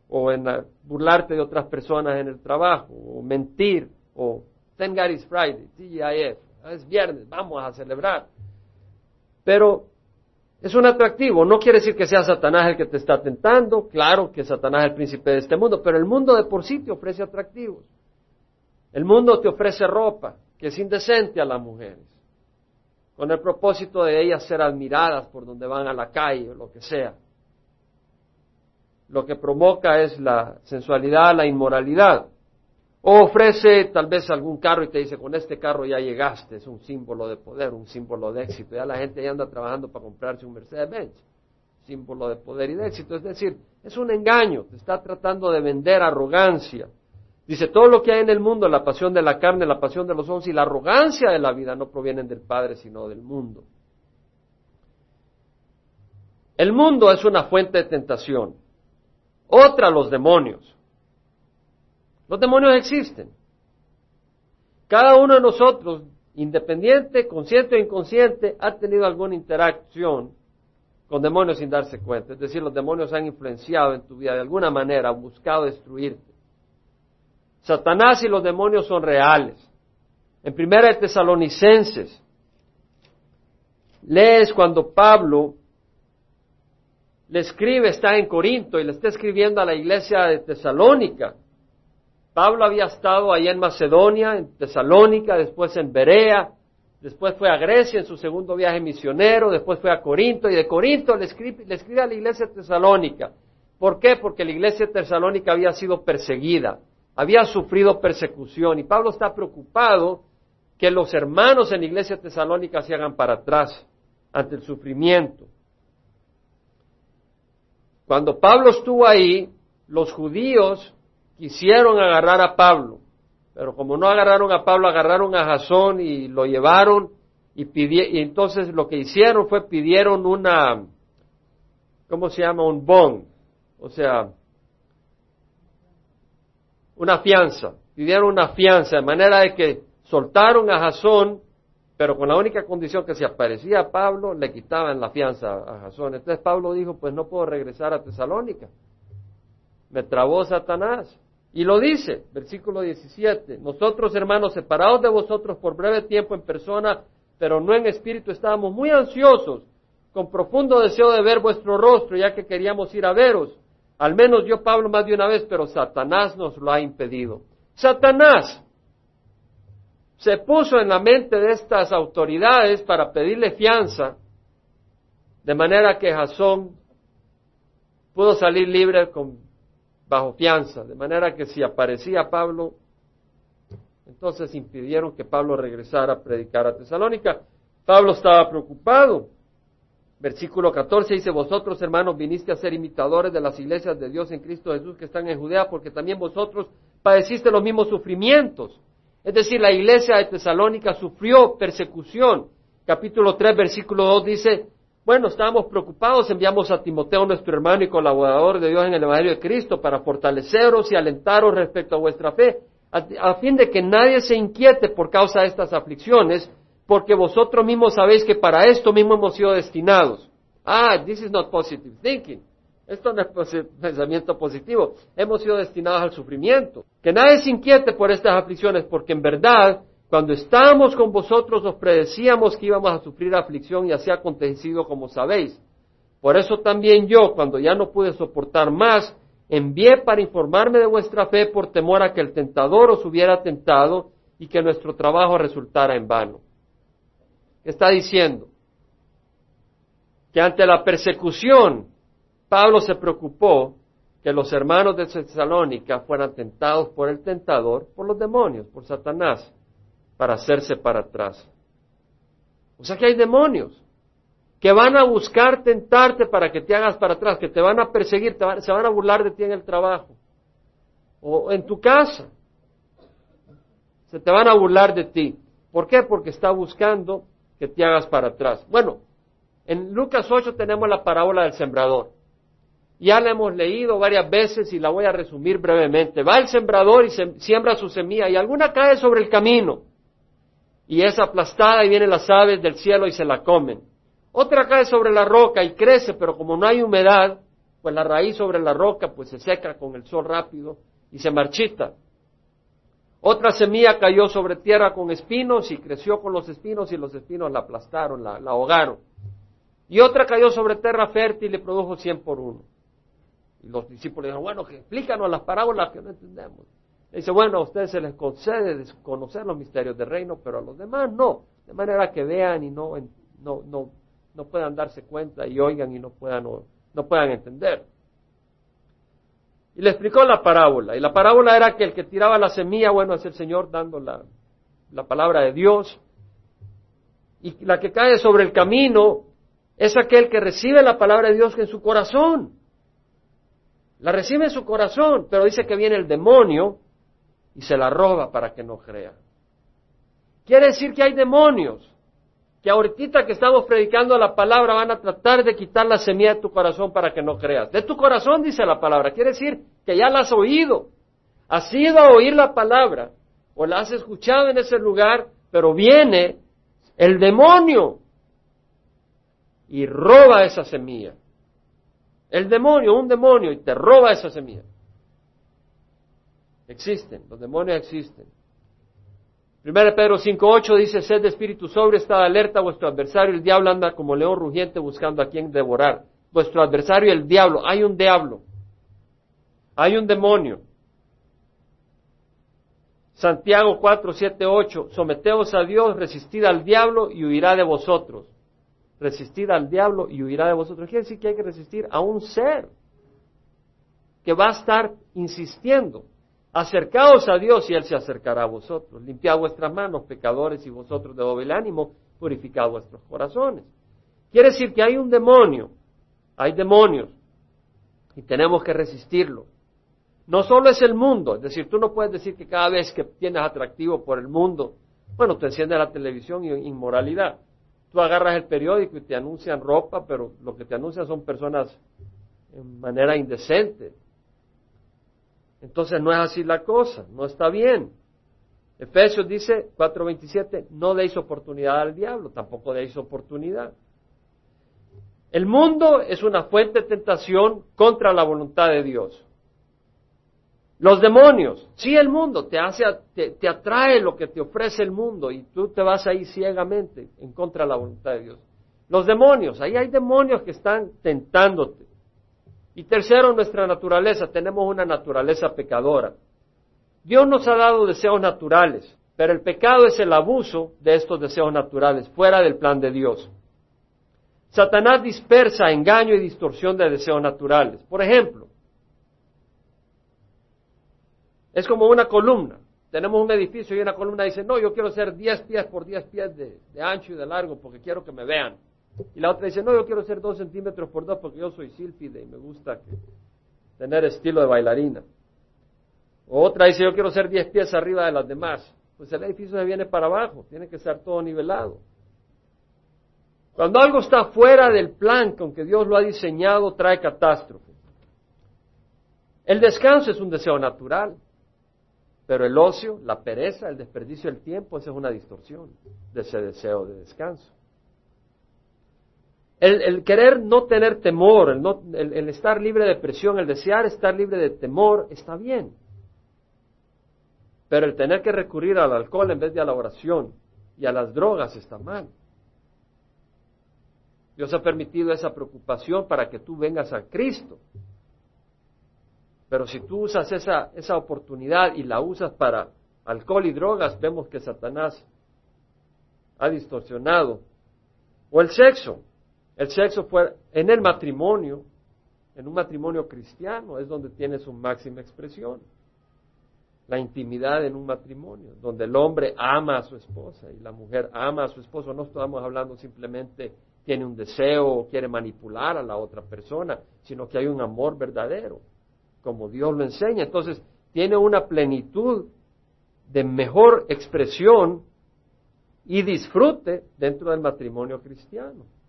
o en burlarte de otras personas en el trabajo, o mentir, o Thank God Friday, TGIF, es viernes, vamos a celebrar. Pero es un atractivo. No quiere decir que sea Satanás el que te está tentando. Claro que Satanás es el príncipe de este mundo, pero el mundo de por sí te ofrece atractivos. El mundo te ofrece ropa que es indecente a las mujeres, con el propósito de ellas ser admiradas por donde van a la calle o lo que sea. Lo que provoca es la sensualidad, la inmoralidad. O ofrece tal vez algún carro y te dice, con este carro ya llegaste, es un símbolo de poder, un símbolo de éxito. Ya la gente ya anda trabajando para comprarse un Mercedes-Benz, símbolo de poder y de éxito. Es decir, es un engaño, te está tratando de vender arrogancia. Dice, todo lo que hay en el mundo, la pasión de la carne, la pasión de los ojos y la arrogancia de la vida no provienen del Padre, sino del mundo. El mundo es una fuente de tentación. Otra, los demonios. Los demonios existen. Cada uno de nosotros, independiente, consciente o inconsciente, ha tenido alguna interacción con demonios sin darse cuenta. Es decir, los demonios han influenciado en tu vida de alguna manera, han buscado destruirte. Satanás y los demonios son reales. En primera de Tesalonicenses, lees cuando Pablo le escribe, está en Corinto y le está escribiendo a la iglesia de Tesalónica Pablo había estado allá en Macedonia, en Tesalónica, después en Berea, después fue a Grecia en su segundo viaje misionero, después fue a Corinto y de Corinto le escribe, a la iglesia tesalónica. ¿Por qué? Porque la iglesia tesalónica había sido perseguida, había sufrido persecución y Pablo está preocupado que los hermanos en la iglesia tesalónica se hagan para atrás ante el sufrimiento. Cuando Pablo estuvo ahí, los judíos quisieron agarrar a Pablo, pero como no agarraron a Pablo, agarraron a Jasón y lo llevaron y, entonces lo que hicieron fue pidieron una, ¿cómo se llama? Un bond, o sea, una fianza, pidieron una fianza, de manera de que soltaron a Jasón, pero con la única condición que si aparecía a Pablo, le quitaban la fianza a Jasón. Entonces Pablo dijo, pues no puedo regresar a Tesalónica. Me trabó Satanás. Y lo dice, versículo 17, nosotros hermanos separados de vosotros por breve tiempo en persona, pero no en espíritu, estábamos muy ansiosos con profundo deseo de ver vuestro rostro, ya que queríamos ir a veros. Al menos yo, Pablo, más de una vez, pero Satanás nos lo ha impedido. Satanás se puso en la mente de estas autoridades para pedirle fianza, de manera que Jasón pudo salir libre con, bajo fianza, de manera que si aparecía Pablo, entonces impidieron que Pablo regresara a predicar a Tesalónica. Pablo estaba preocupado. Versículo 14 dice, vosotros hermanos viniste a ser imitadores de las iglesias de Dios en Cristo Jesús que están en Judea, porque también vosotros padeciste los mismos sufrimientos. Es decir, la iglesia de Tesalónica sufrió persecución. Capítulo 3, versículo 2 dice, bueno, estábamos preocupados, enviamos a Timoteo, nuestro hermano y colaborador de Dios en el Evangelio de Cristo, para fortaleceros y alentaros respecto a vuestra fe, a, fin de que nadie se inquiete por causa de estas aflicciones, porque vosotros mismos sabéis que para esto mismo hemos sido destinados. Ah, this is not positive thinking. Esto no es pensamiento positivo. Hemos sido destinados al sufrimiento. Que nadie se inquiete por estas aflicciones, porque en verdad, cuando estábamos con vosotros, os predecíamos que íbamos a sufrir aflicción y así ha acontecido como sabéis. Por eso también yo, cuando ya no pude soportar más, envié para informarme de vuestra fe por temor a que el tentador os hubiera tentado y que nuestro trabajo resultara en vano. Está diciendo que ante la persecución Pablo se preocupó que los hermanos de Tesalónica fueran tentados por el tentador, por los demonios, por Satanás, para hacerse para atrás. O sea que hay demonios que van a buscar tentarte para que te hagas para atrás, que te van a perseguir, se van a burlar de ti en el trabajo o en tu casa. Se te van a burlar de ti. ¿Por qué? Porque está buscando que te hagas para atrás. Bueno, en Lucas 8 tenemos la parábola del sembrador. Ya la hemos leído varias veces y la voy a resumir brevemente. Va el sembrador y siembra su semilla y alguna cae sobre el camino y es aplastada y vienen las aves del cielo y se la comen. Otra cae sobre la roca y crece, pero como no hay humedad, pues la raíz sobre la roca pues se seca con el sol rápido y se marchita. Otra semilla cayó sobre tierra con espinos y creció con los espinos y los espinos la aplastaron, la, ahogaron. Y otra cayó sobre tierra fértil y le produjo cien por uno. Y los discípulos dijeron, bueno, que explícanos las parábolas que no entendemos. Dice, bueno, a ustedes se les concede conocer los misterios del reino, pero a los demás no. De manera que vean y no, no, no, no puedan darse cuenta y oigan y no puedan, no, puedan entender. Y le explicó la parábola. Y la parábola era que el que tiraba la semilla, bueno, es el Señor dando la, la palabra de Dios. Y la que cae sobre el camino es aquel que recibe la palabra de Dios en su corazón. La recibe en su corazón, pero dice que viene el demonio y se la roba para que no crea. Quiere decir que hay demonios que ahorita que estamos predicando la palabra van a tratar de quitar la semilla de tu corazón para que no creas. De tu corazón dice la palabra. Quiere decir que ya la has oído. Has ido a oír la palabra o la has escuchado en ese lugar, pero viene el demonio y roba esa semilla. El demonio, un demonio, y te roba esa semilla. Existen, los demonios existen. 1 Pedro 5.8 dice, sed de espíritu sobre, estad alerta, vuestro adversario, el diablo anda como león rugiente buscando a quien devorar. Vuestro adversario, el diablo, hay un diablo, hay un demonio. Santiago 4, 7, 8, someteos a Dios, resistid al diablo y huirá de vosotros resistir al diablo y huirá de vosotros. Quiere decir que hay que resistir a un ser que va a estar insistiendo. Acercaos a Dios y Él se acercará a vosotros. Limpiad vuestras manos, pecadores, y vosotros de doble ánimo, purificad vuestros corazones. Quiere decir que hay un demonio, hay demonios, y tenemos que resistirlo. No solo es el mundo, es decir, tú no puedes decir que cada vez que tienes atractivo por el mundo, bueno, te enciende la televisión y inmoralidad. Tú agarras el periódico y te anuncian ropa, pero lo que te anuncian son personas en manera indecente. Entonces no es así la cosa, no está bien. Efesios dice 4:27, no deis oportunidad al diablo, tampoco deis oportunidad. El mundo es una fuente de tentación contra la voluntad de Dios. Los demonios, sí el mundo, te, hace, te, atrae lo que te ofrece el mundo y tú te vas ahí ciegamente en contra de la voluntad de Dios. Los demonios, ahí hay demonios que están tentándote. Y tercero, nuestra naturaleza, tenemos una naturaleza pecadora. Dios nos ha dado deseos naturales, pero el pecado es el abuso de estos deseos naturales, fuera del plan de Dios. Satanás dispersa engaño y distorsión de deseos naturales. Por ejemplo, es como una columna. Tenemos un edificio y una columna dice, no, yo quiero ser 10 pies por 10 pies de, ancho y de largo porque quiero que me vean. Y la otra dice, no, yo quiero ser 2 centímetros por 2 porque yo soy sílfide y me gusta tener estilo de bailarina. Otra dice, yo quiero ser 10 pies arriba de las demás. Pues el edificio se viene para abajo, tiene que estar todo nivelado. Cuando algo está fuera del plan con que Dios lo ha diseñado, trae catástrofe. El descanso es un deseo natural. Pero el ocio, la pereza, el desperdicio del tiempo, esa es una distorsión de ese deseo de descanso. El, querer no tener temor, el, el estar libre de presión, el desear estar libre de temor, está bien. Pero el tener que recurrir al alcohol en vez de a la oración y a las drogas está mal. Dios ha permitido esa preocupación para que tú vengas a Cristo. Pero si tú usas esa, esa oportunidad y la usas para alcohol y drogas, vemos que Satanás ha distorsionado. O el sexo. El sexo fue en el matrimonio, en un matrimonio cristiano, es donde tiene su máxima expresión. La intimidad en un matrimonio, donde el hombre ama a su esposa y la mujer ama a su esposo. No estamos hablando simplemente tiene un deseo o quiere manipular a la otra persona, sino que hay un amor verdadero como Dios lo enseña. Entonces, tiene una plenitud de mejor expresión y disfrute dentro del matrimonio cristiano.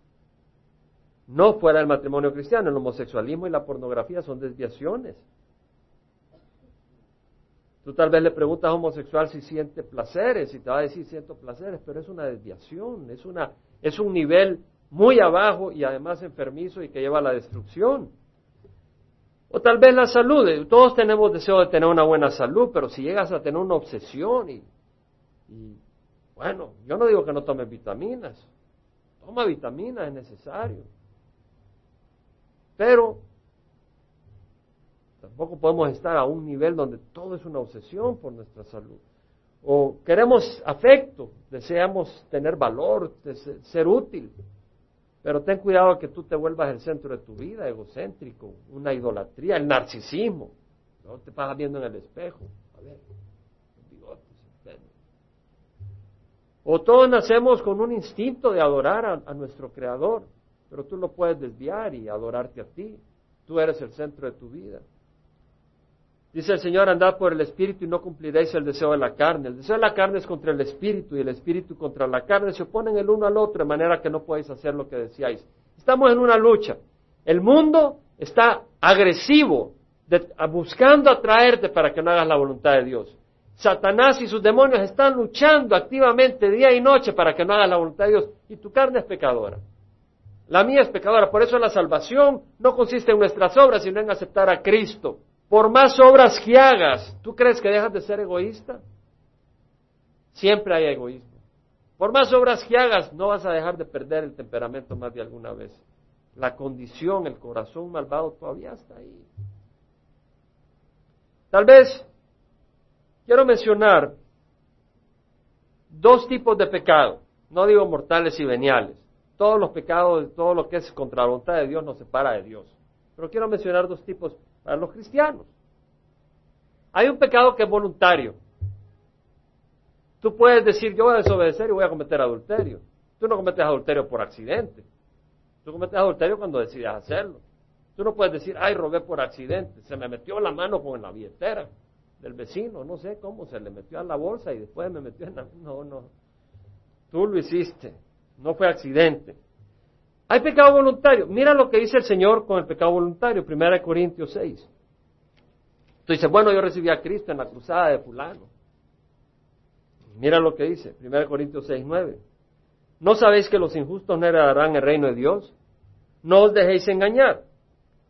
No fuera del matrimonio cristiano, el homosexualismo y la pornografía son desviaciones. Tú tal vez le preguntas a homosexual si siente placeres y te va a decir siento placeres, pero es una desviación, es, una, es un nivel muy abajo y además enfermizo y que lleva a la destrucción. O tal vez la salud. Todos tenemos deseo de tener una buena salud, pero si llegas a tener una obsesión y, bueno, yo no digo que no tomes vitaminas. Toma vitaminas, es necesario. Pero tampoco podemos estar a un nivel donde todo es una obsesión por nuestra salud. O queremos afecto, deseamos tener valor, ser útil. Pero ten cuidado que tú te vuelvas el centro de tu vida, egocéntrico, una idolatría, el narcisismo. No te pasas viendo en el espejo. A ver, O todos nacemos con un instinto de adorar a, nuestro Creador, pero tú lo puedes desviar y adorarte a ti. Tú eres el centro de tu vida. Dice el Señor, andad por el Espíritu y no cumpliréis el deseo de la carne. El deseo de la carne es contra el Espíritu y el Espíritu contra la carne. Se oponen el uno al otro de manera que no podéis hacer lo que decíais. Estamos en una lucha. El mundo está agresivo, buscando atraerte para que no hagas la voluntad de Dios. Satanás y sus demonios están luchando activamente día y noche para que no hagas la voluntad de Dios. Y tu carne es pecadora. La mía es pecadora. Por eso la salvación no consiste en nuestras obras, sino en aceptar a Cristo. Por más obras que hagas, ¿tú crees que dejas de ser egoísta? Siempre hay egoísmo. Por más obras que hagas, no vas a dejar de perder el temperamento más de alguna vez. La condición, el corazón malvado todavía está ahí. Tal vez quiero mencionar dos tipos de pecado. No digo mortales y veniales. Todos los pecados, todo lo que es contra la voluntad de Dios nos separa de Dios. Pero quiero mencionar dos tipos para los cristianos. Hay un pecado que es voluntario. Tú puedes decir, yo voy a desobedecer y voy a cometer adulterio. Tú no cometes adulterio por accidente. Tú cometes adulterio cuando decides hacerlo. Tú no puedes decir, ay, robé por accidente. Se me metió la mano con la billetera del vecino. No sé cómo se le metió a la bolsa y después me metió en la... No, no. Tú lo hiciste. No fue accidente. Hay pecado voluntario. Mira lo que dice el Señor con el pecado voluntario, 1 Corintios 6. Tú dices, bueno, yo recibí a Cristo en la cruzada de fulano. Mira lo que dice, 1 Corintios 6, 9. ¿No sabéis que los injustos no heredarán el reino de Dios? No os dejéis engañar.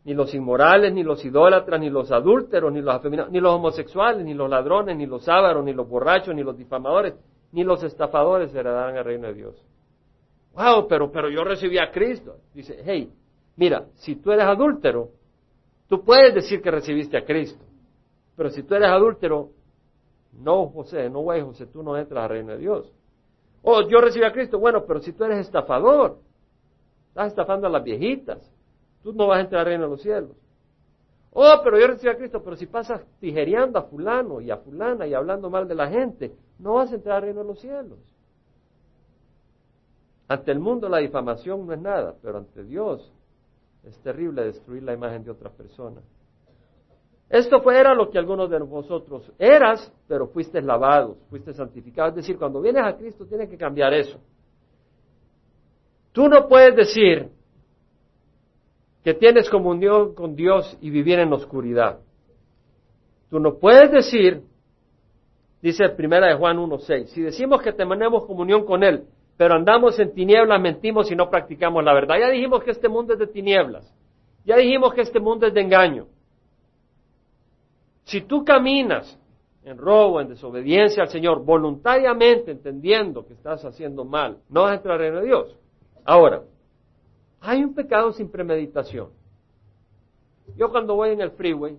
Ni los inmorales, ni los idólatras, ni los adúlteros, ni los afeminados, ni los homosexuales, ni los ladrones, ni los ávaros, ni los borrachos, ni los difamadores, ni los estafadores heredarán el reino de Dios. Wow, pero, pero yo recibí a Cristo. Dice, hey, mira, si tú eres adúltero, tú puedes decir que recibiste a Cristo. Pero si tú eres adúltero, no, José, no, güey, José, tú no entras al reino de Dios. Oh, yo recibí a Cristo. Bueno, pero si tú eres estafador, estás estafando a las viejitas, tú no vas a entrar al reino de los cielos. Oh, pero yo recibí a Cristo, pero si pasas tijereando a fulano y a fulana y hablando mal de la gente, no vas a entrar al reino de los cielos. Ante el mundo la difamación no es nada, pero ante Dios es terrible destruir la imagen de otras personas. Esto fue, era lo que algunos de vosotros eras, pero fuiste lavados, fuiste santificados. Es decir, cuando vienes a Cristo tienes que cambiar eso. Tú no puedes decir que tienes comunión con Dios y vivir en oscuridad. Tú no puedes decir, dice primera de Juan 1.6, si decimos que tenemos comunión con Él, pero andamos en tinieblas, mentimos y no practicamos la verdad. Ya dijimos que este mundo es de tinieblas. Ya dijimos que este mundo es de engaño. Si tú caminas en robo, en desobediencia al Señor, voluntariamente entendiendo que estás haciendo mal, no vas a entrar en Dios. Ahora, hay un pecado sin premeditación. Yo cuando voy en el freeway,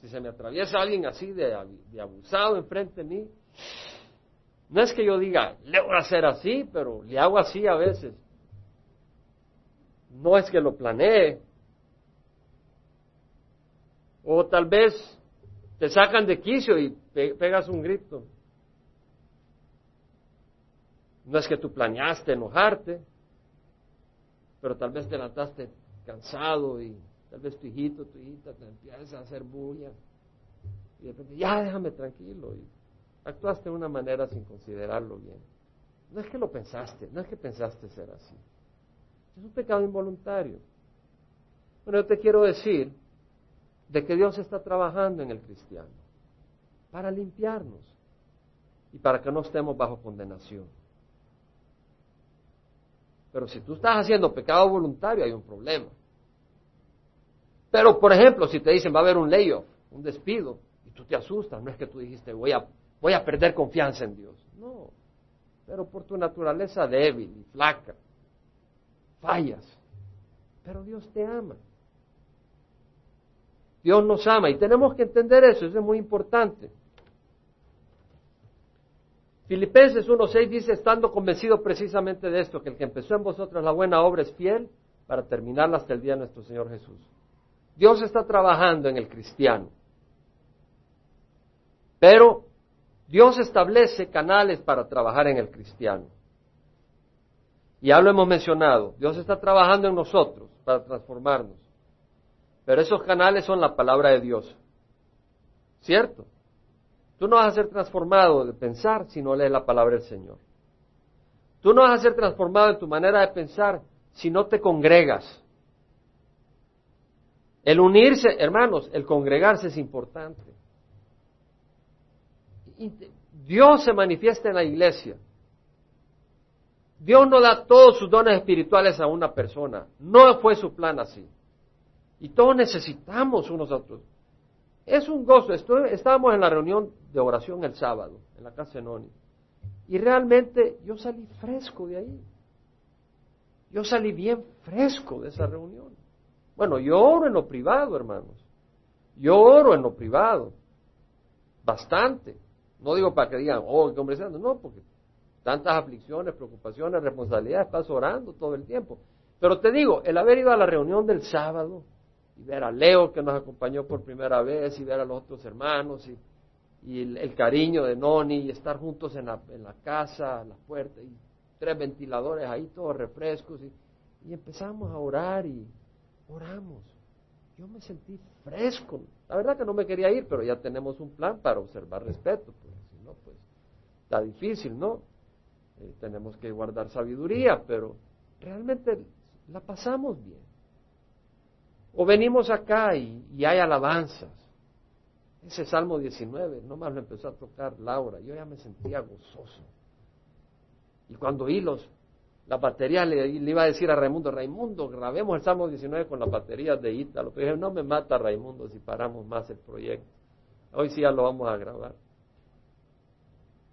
si se me atraviesa alguien así de, de abusado enfrente de mí, no es que yo diga, le voy a hacer así, pero le hago así a veces. No es que lo planee. O tal vez te sacan de quicio y pegas un grito. No es que tú planeaste enojarte, pero tal vez te levantaste cansado y tal vez tu hijito, tu hijita te empieza a hacer bulla. Y de repente, ya déjame tranquilo. Y actuaste de una manera sin considerarlo bien. No es que lo pensaste, no es que pensaste ser así. Es un pecado involuntario. Bueno, yo te quiero decir de que Dios está trabajando en el cristiano para limpiarnos y para que no estemos bajo condenación. Pero si tú estás haciendo pecado voluntario hay un problema. Pero, por ejemplo, si te dicen va a haber un layoff, un despido, y tú te asustas, no es que tú dijiste voy a, voy a perder confianza en Dios. No, pero por tu naturaleza débil y flaca, fallas. Pero Dios te ama. Dios nos ama y tenemos que entender eso, eso es muy importante. Filipenses 1.6 dice, estando convencido precisamente de esto, que el que empezó en vosotros la buena obra es fiel para terminarla hasta el día de nuestro Señor Jesús. Dios está trabajando en el cristiano. Pero Dios establece canales para trabajar en el cristiano. Ya lo hemos mencionado, Dios está trabajando en nosotros para transformarnos. Pero esos canales son la palabra de Dios. ¿Cierto? Tú no vas a ser transformado de pensar si no lees la palabra del Señor. Tú no vas a ser transformado en tu manera de pensar si no te congregas. El unirse, hermanos, el congregarse es importante. Dios se manifiesta en la iglesia. Dios no da todos sus dones espirituales a una persona. No fue su plan así. Y todos necesitamos unos a otros. Es un gozo. estábamos en la reunión de oración el sábado, en la casa de Noni. Y realmente yo salí fresco de ahí. Yo salí bien fresco de esa reunión. Bueno, yo oro en lo privado, hermanos. Yo oro en lo privado. Bastante. No digo para que digan, oh, qué hombre santo. No, porque tantas aflicciones, preocupaciones, responsabilidades, estás orando todo el tiempo. Pero te digo, el haber ido a la reunión del sábado, y ver a Leo que nos acompañó por primera vez y ver a los otros hermanos y, el, cariño de Noni y estar juntos en la, en la casa, la puerta y tres ventiladores ahí, todos refrescos y, y empezamos a orar y oramos. Yo me sentí fresco. La verdad que no me quería ir, pero ya tenemos un plan para observar respeto. Pues, si no, pues está difícil, ¿no? Eh, tenemos que guardar sabiduría, pero realmente la pasamos bien. O venimos acá y, hay alabanzas. Ese Salmo 19, nomás lo empezó a tocar Laura, yo ya me sentía gozoso. Y cuando oí los, la batería, le, iba a decir a Raimundo, Raimundo, grabemos el Salmo 19 con las baterías de Ítalo. Pero dije, no me mata Raimundo si paramos más el proyecto. Hoy sí ya lo vamos a grabar.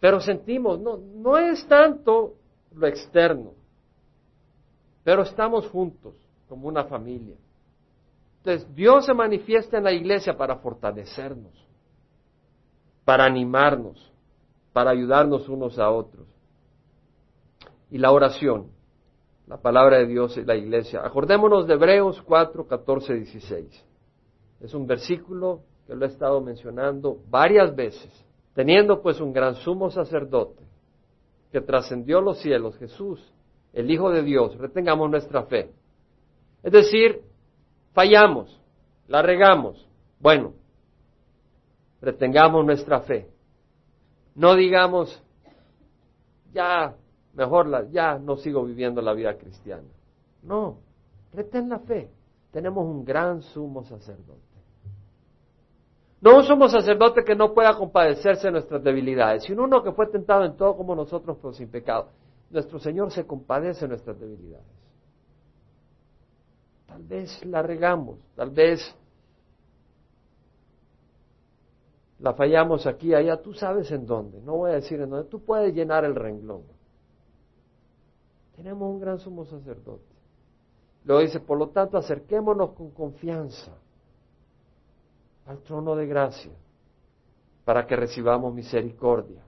Pero sentimos, no, no es tanto lo externo, pero estamos juntos como una familia. Entonces, Dios se manifiesta en la iglesia para fortalecernos, para animarnos, para ayudarnos unos a otros. Y la oración, la palabra de Dios y la iglesia. Acordémonos de Hebreos 4, 14, 16. Es un versículo que lo he estado mencionando varias veces. Teniendo pues un gran sumo sacerdote que trascendió los cielos, Jesús, el Hijo de Dios, retengamos nuestra fe. Es decir, fallamos, la regamos. Bueno, retengamos nuestra fe. No digamos, ya, mejor la, ya no sigo viviendo la vida cristiana. No, retén la fe. Tenemos un gran sumo sacerdote. No un sumo sacerdote que no pueda compadecerse de nuestras debilidades, sino uno que fue tentado en todo como nosotros, pero sin pecado. Nuestro Señor se compadece de nuestras debilidades. Tal vez la regamos, tal vez la fallamos aquí, allá, tú sabes en dónde, no voy a decir en dónde, tú puedes llenar el renglón. Tenemos un gran sumo sacerdote. Luego dice, por lo tanto, acerquémonos con confianza al trono de gracia para que recibamos misericordia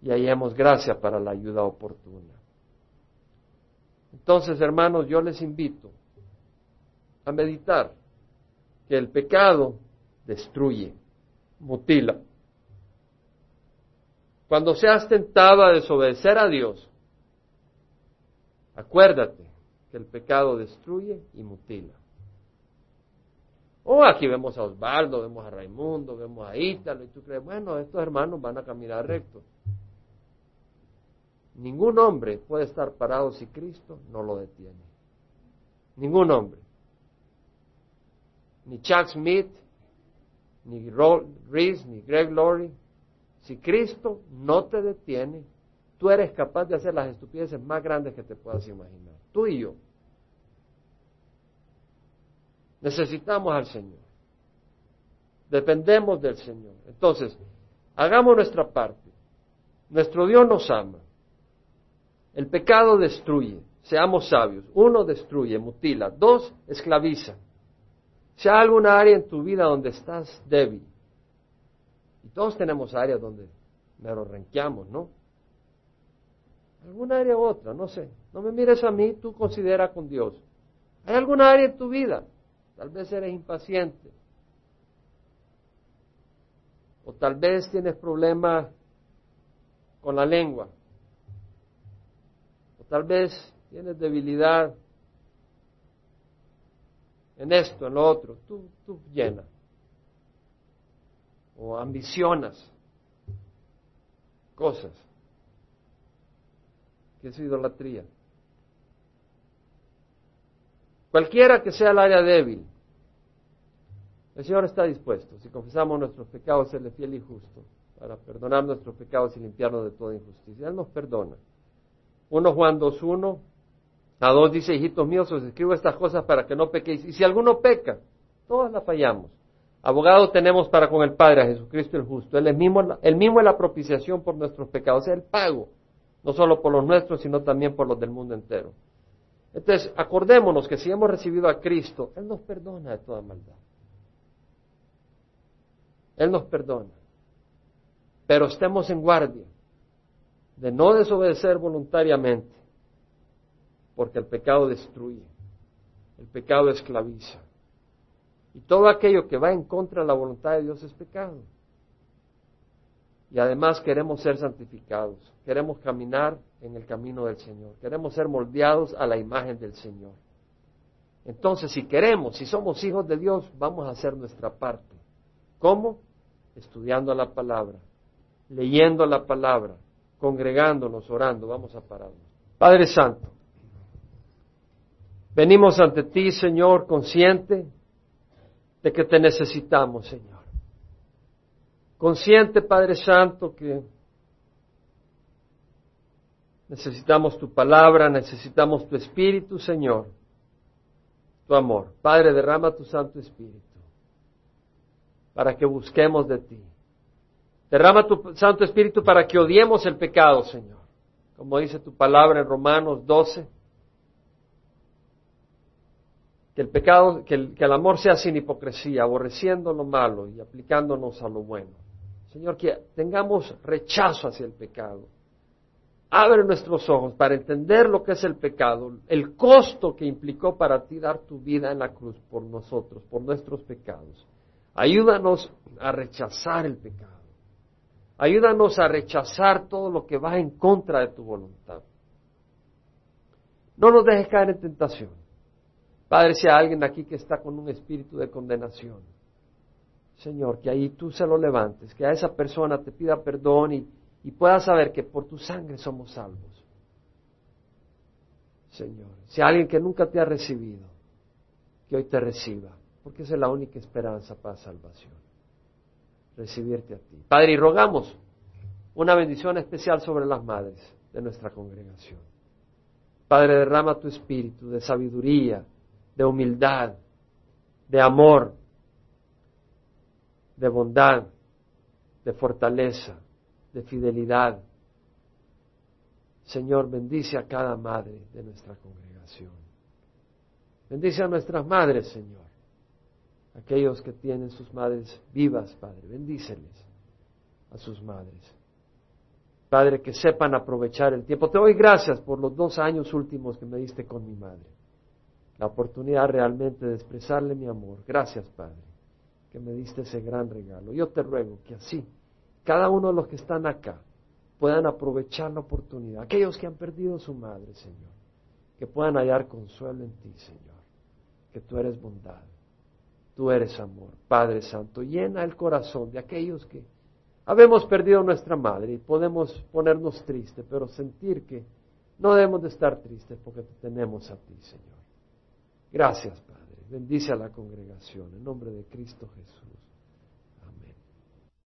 y hallemos gracia para la ayuda oportuna. Entonces, hermanos, yo les invito a meditar que el pecado destruye, mutila. Cuando seas tentado a desobedecer a Dios, acuérdate que el pecado destruye y mutila. Oh, aquí vemos a Osvaldo, vemos a Raimundo, vemos a Ítalo, y tú crees, bueno, estos hermanos van a caminar recto. Ningún hombre puede estar parado si Cristo no lo detiene. Ningún hombre. Ni Chuck Smith, ni Reese, ni Greg Laurie. Si Cristo no te detiene, tú eres capaz de hacer las estupideces más grandes que te puedas imaginar. Tú y yo. Necesitamos al Señor. Dependemos del Señor. Entonces, hagamos nuestra parte. Nuestro Dios nos ama. El pecado destruye. Seamos sabios. Uno, destruye, mutila. Dos, esclaviza. Si hay alguna área en tu vida donde estás débil, y todos tenemos áreas donde lo renqueamos, ¿no? Alguna área u otra, no sé. No me mires a mí, tú considera con Dios. ¿Hay alguna área en tu vida Tal vez eres impaciente. O tal vez tienes problemas con la lengua. O tal vez tienes debilidad en esto, en lo otro. Tú, tú llena. O ambicionas cosas. ¿Qué es idolatría? Cualquiera que sea el área débil, el Señor está dispuesto, si confesamos nuestros pecados, Él es fiel y justo, para perdonar nuestros pecados y limpiarnos de toda injusticia. Él nos perdona. 1 Juan 2.1 a 2 dice, hijitos míos, os escribo estas cosas para que no pequéis. Y si alguno peca, todas la fallamos. Abogado tenemos para con el Padre a Jesucristo el justo. Él, es mismo, él mismo es la propiciación por nuestros pecados, es el pago, no solo por los nuestros, sino también por los del mundo entero. Entonces, acordémonos que si hemos recibido a Cristo, Él nos perdona de toda maldad. Él nos perdona. Pero estemos en guardia de no desobedecer voluntariamente, porque el pecado destruye, el pecado esclaviza. Y todo aquello que va en contra de la voluntad de Dios es pecado. Y además queremos ser santificados, queremos caminar en el camino del Señor, queremos ser moldeados a la imagen del Señor. Entonces, si queremos, si somos hijos de Dios, vamos a hacer nuestra parte. ¿Cómo? Estudiando la palabra, leyendo la palabra, congregándonos, orando. Vamos a pararnos. Padre Santo, venimos ante ti, Señor, consciente de que te necesitamos, Señor consciente, Padre Santo, que necesitamos tu palabra, necesitamos tu espíritu, Señor, tu amor. Padre, derrama tu Santo Espíritu para que busquemos de ti. Derrama tu Santo Espíritu para que odiemos el pecado, Señor. como dice tu palabra en Romanos 12, que el pecado, que el, que el amor sea sin hipocresía, aborreciendo lo malo y aplicándonos a lo bueno. Señor, que tengamos rechazo hacia el pecado. Abre nuestros ojos para entender lo que es el pecado, el costo que implicó para ti dar tu vida en la cruz por nosotros, por nuestros pecados. Ayúdanos a rechazar el pecado. Ayúdanos a rechazar todo lo que va en contra de tu voluntad. No nos dejes caer en tentación. Padre, si hay alguien aquí que está con un espíritu de condenación, Señor, que ahí tú se lo levantes, que a esa persona te pida perdón y, y pueda saber que por tu sangre somos salvos. Señor, si alguien que nunca te ha recibido, que hoy te reciba, porque esa es la única esperanza para salvación recibirte a ti. Padre, y rogamos una bendición especial sobre las madres de nuestra congregación. Padre, derrama tu espíritu de sabiduría, de humildad, de amor, de bondad, de fortaleza, de fidelidad. Señor, bendice a cada madre de nuestra congregación. Bendice a nuestras madres, Señor aquellos que tienen sus madres vivas, Padre, bendíceles a sus madres. Padre, que sepan aprovechar el tiempo. Te doy gracias por los dos años últimos que me diste con mi madre. La oportunidad realmente de expresarle mi amor. Gracias, Padre, que me diste ese gran regalo. Yo te ruego que así, cada uno de los que están acá, puedan aprovechar la oportunidad. Aquellos que han perdido su madre, Señor, que puedan hallar consuelo en ti, Señor, que tú eres bondad Tú eres amor, Padre Santo. Llena el corazón de aquellos que habemos perdido nuestra madre y podemos ponernos tristes, pero sentir que no debemos de estar tristes porque te tenemos a ti, Señor. Gracias, Padre. Bendice a la congregación en nombre de Cristo Jesús.